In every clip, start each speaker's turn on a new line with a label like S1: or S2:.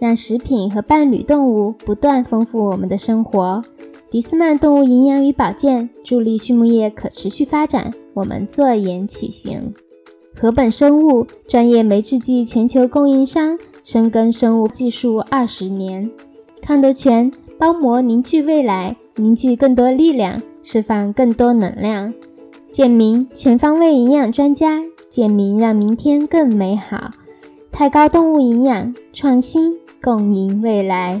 S1: 让食品和伴侣动物不断丰富我们的生活。迪斯曼动物营养与保健助力畜牧业可持续发展，我们坐言起行。禾本生物专业酶制剂全球供应商，深耕生物技术二十年。康德全包膜凝聚未来，凝聚更多力量，释放更多能量。健明全方位营养专家，健明让明天更美好。太高动物营养创新。共赢未来。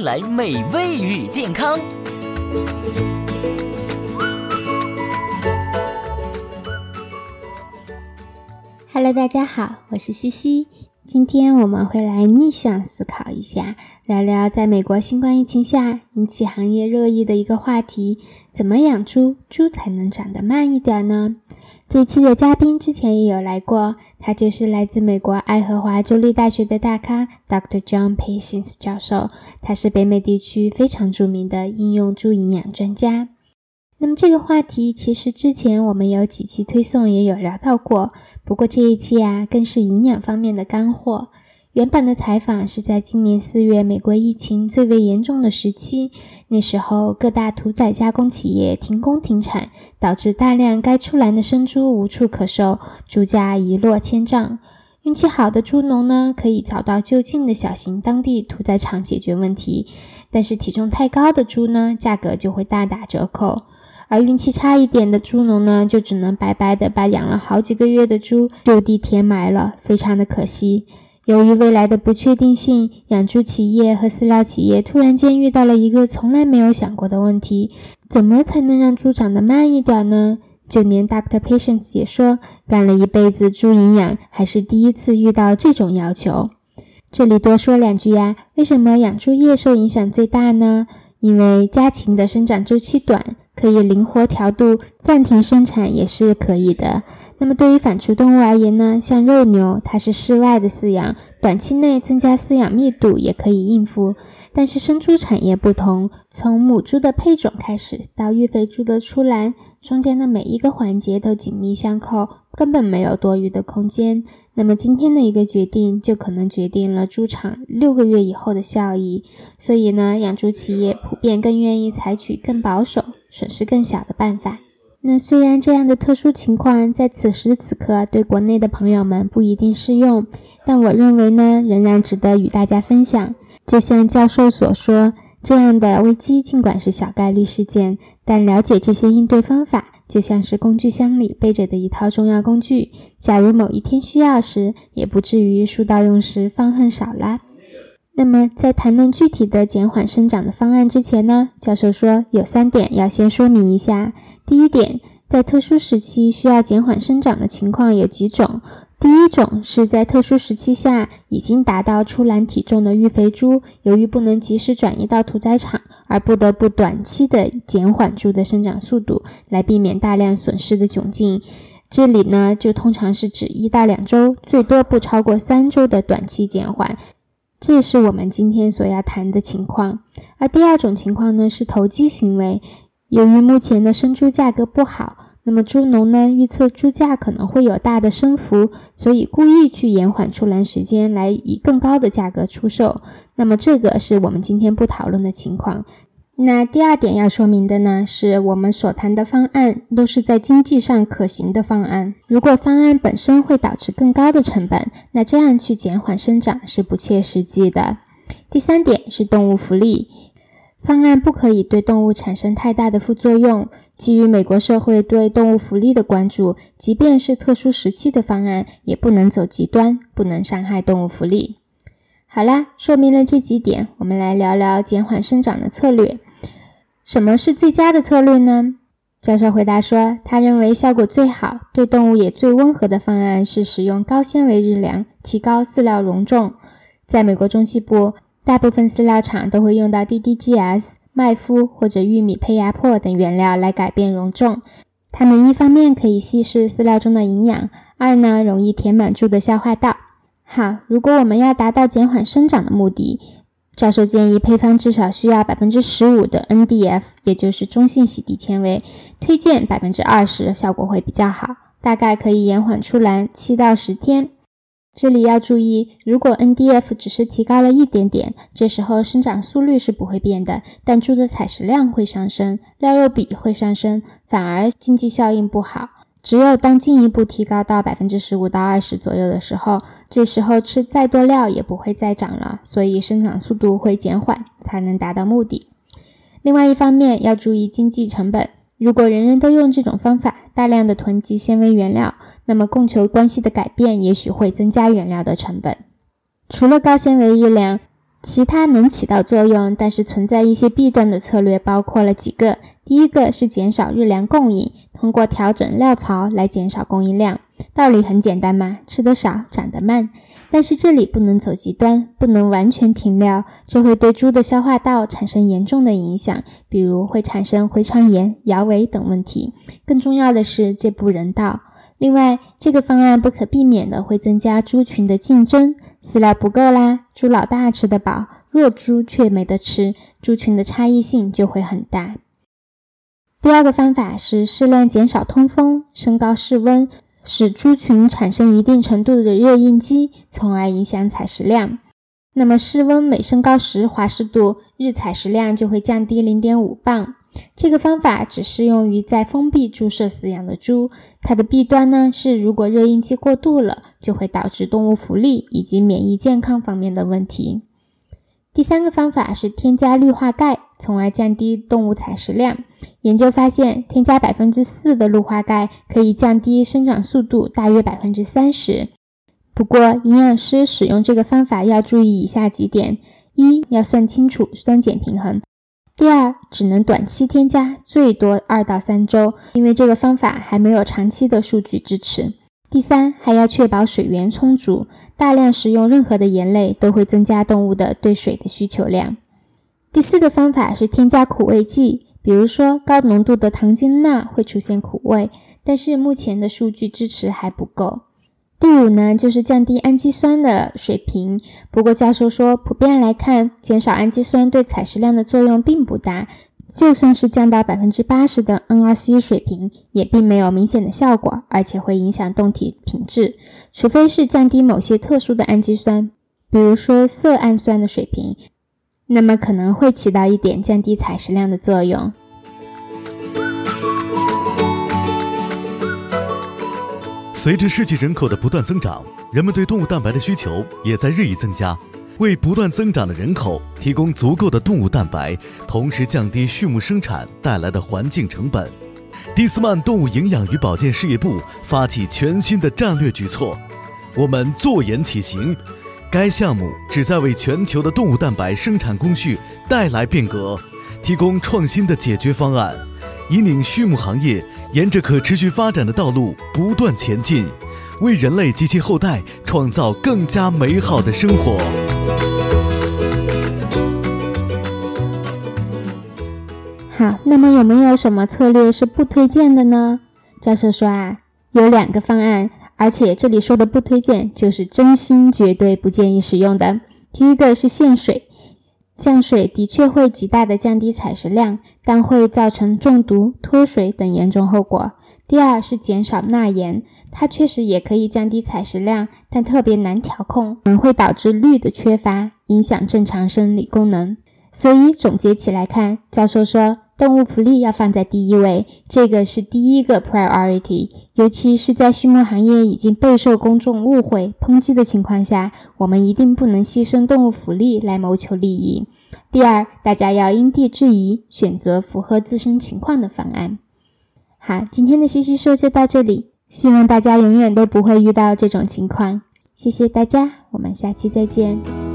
S2: 来美味与健康。
S1: Hello，大家好，我是西西。今天我们会来逆向思考一下，聊聊在美国新冠疫情下引起行业热议的一个话题：怎么养猪，猪才能长得慢一点呢？这期的嘉宾之前也有来过，他就是来自美国爱荷华州立大学的大咖 Dr. John Patience 教授，他是北美地区非常著名的应用猪营养专家。那么这个话题其实之前我们有几期推送也有聊到过，不过这一期啊更是营养方面的干货。原版的采访是在今年四月，美国疫情最为严重的时期。那时候各大屠宰加工企业停工停产，导致大量该出栏的生猪无处可售，猪价一落千丈。运气好的猪农呢，可以找到就近的小型当地屠宰场解决问题，但是体重太高的猪呢，价格就会大打折扣。而运气差一点的猪农呢，就只能白白的把养了好几个月的猪就地填埋了，非常的可惜。由于未来的不确定性，养猪企业和饲料企业突然间遇到了一个从来没有想过的问题：怎么才能让猪长得慢一点呢？就连 Doctor Patience 也说，干了一辈子猪营养，还是第一次遇到这种要求。这里多说两句呀，为什么养猪业受影响最大呢？因为家禽的生长周期短，可以灵活调度，暂停生产也是可以的。那么对于反刍动物而言呢，像肉牛，它是室外的饲养，短期内增加饲养密度也可以应付。但是生猪产业不同，从母猪的配种开始到育肥猪的出栏，中间的每一个环节都紧密相扣，根本没有多余的空间。那么今天的一个决定，就可能决定了猪场六个月以后的效益。所以呢，养猪企业普遍更愿意采取更保守、损失更小的办法。那虽然这样的特殊情况在此时此刻对国内的朋友们不一定适用，但我认为呢，仍然值得与大家分享。就像教授所说，这样的危机尽管是小概率事件，但了解这些应对方法，就像是工具箱里背着的一套重要工具。假如某一天需要时，也不至于书到用时方恨少啦。那么在谈论具体的减缓生长的方案之前呢，教授说有三点要先说明一下。第一点，在特殊时期需要减缓生长的情况有几种。第一种是在特殊时期下已经达到出栏体重的育肥猪，由于不能及时转移到屠宰场，而不得不短期的减缓猪的生长速度，来避免大量损失的窘境。这里呢，就通常是指一到两周，最多不超过三周的短期减缓。这也是我们今天所要谈的情况。而第二种情况呢，是投机行为。由于目前的生猪价格不好，那么猪农呢预测猪价可能会有大的升幅，所以故意去延缓出栏时间，来以更高的价格出售。那么这个是我们今天不讨论的情况。那第二点要说明的呢，是我们所谈的方案都是在经济上可行的方案。如果方案本身会导致更高的成本，那这样去减缓生长是不切实际的。第三点是动物福利，方案不可以对动物产生太大的副作用。基于美国社会对动物福利的关注，即便是特殊时期的方案，也不能走极端，不能伤害动物福利。好啦，说明了这几点，我们来聊聊减缓生长的策略。什么是最佳的策略呢？教授回答说，他认为效果最好、对动物也最温和的方案是使用高纤维日粮，提高饲料容重。在美国中西部，大部分饲料厂都会用到 DDGS、麦麸或者玉米胚芽粕等原料来改变容重。它们一方面可以稀释饲料中的营养，二呢容易填满猪的消化道。好，如果我们要达到减缓生长的目的。教授建议配方至少需要百分之十五的 NDF，也就是中性洗涤纤维，推荐百分之二十，效果会比较好，大概可以延缓出栏七到十天。这里要注意，如果 NDF 只是提高了一点点，这时候生长速率是不会变的，但猪的采食量会上升，料肉比会上升，反而经济效应不好。只有当进一步提高到百分之十五到二十左右的时候，这时候吃再多料也不会再长了，所以生长速度会减缓，才能达到目的。另外一方面要注意经济成本，如果人人都用这种方法，大量的囤积纤维原料，那么供求关系的改变也许会增加原料的成本。除了高纤维日粮。其他能起到作用，但是存在一些弊端的策略包括了几个。第一个是减少日粮供应，通过调整料槽来减少供应量。道理很简单嘛，吃得少长得慢。但是这里不能走极端，不能完全停料，这会对猪的消化道产生严重的影响，比如会产生回肠炎、摇尾等问题。更重要的是，这不人道。另外，这个方案不可避免的会增加猪群的竞争。饲料不够啦，猪老大吃得饱，弱猪却没得吃，猪群的差异性就会很大。第二个方法是适量减少通风，升高室温，使猪群产生一定程度的热应激，从而影响采食量。那么室温每升高十华氏度，日采食量就会降低零点五磅。这个方法只适用于在封闭注射饲养的猪，它的弊端呢是，如果热应激过度了，就会导致动物福利以及免疫健康方面的问题。第三个方法是添加氯化钙，从而降低动物采食量。研究发现，添加百分之四的氯化钙可以降低生长速度大约百分之三十。不过，营养师使用这个方法要注意以下几点：一要算清楚酸碱平衡。第二，只能短期添加，最多二到三周，因为这个方法还没有长期的数据支持。第三，还要确保水源充足，大量食用任何的盐类都会增加动物的对水的需求量。第四个方法是添加苦味剂，比如说高浓度的糖精钠会出现苦味，但是目前的数据支持还不够。第五呢，就是降低氨基酸的水平。不过教授说，普遍来看，减少氨基酸对采食量的作用并不大。就算是降到百分之八十的 NRC 水平，也并没有明显的效果，而且会影响动体品质。除非是降低某些特殊的氨基酸，比如说色氨酸的水平，那么可能会起到一点降低采食量的作用。
S3: 随着世界人口的不断增长，人们对动物蛋白的需求也在日益增加。为不断增长的人口提供足够的动物蛋白，同时降低畜牧生产带来的环境成本，蒂斯曼动物营养与保健事业部发起全新的战略举措，我们坐言起行。该项目旨在为全球的动物蛋白生产工序带来变革，提供创新的解决方案，引领畜牧行业。沿着可持续发展的道路不断前进，为人类及其后代创造更加美好的生活。
S1: 好，那么有没有什么策略是不推荐的呢？教授说啊，有两个方案，而且这里说的不推荐，就是真心绝对不建议使用的。第一个是限水。降水的确会极大的降低采食量，但会造成中毒、脱水等严重后果。第二是减少钠盐，它确实也可以降低采食量，但特别难调控，可能会导致氯的缺乏，影响正常生理功能。所以总结起来看，教授说，动物福利要放在第一位，这个是第一个 priority。尤其是在畜牧行业已经备受公众误会、抨击的情况下，我们一定不能牺牲动物福利来谋求利益。第二，大家要因地制宜，选择符合自身情况的方案。好，今天的西西说就到这里，希望大家永远都不会遇到这种情况。谢谢大家，我们下期再见。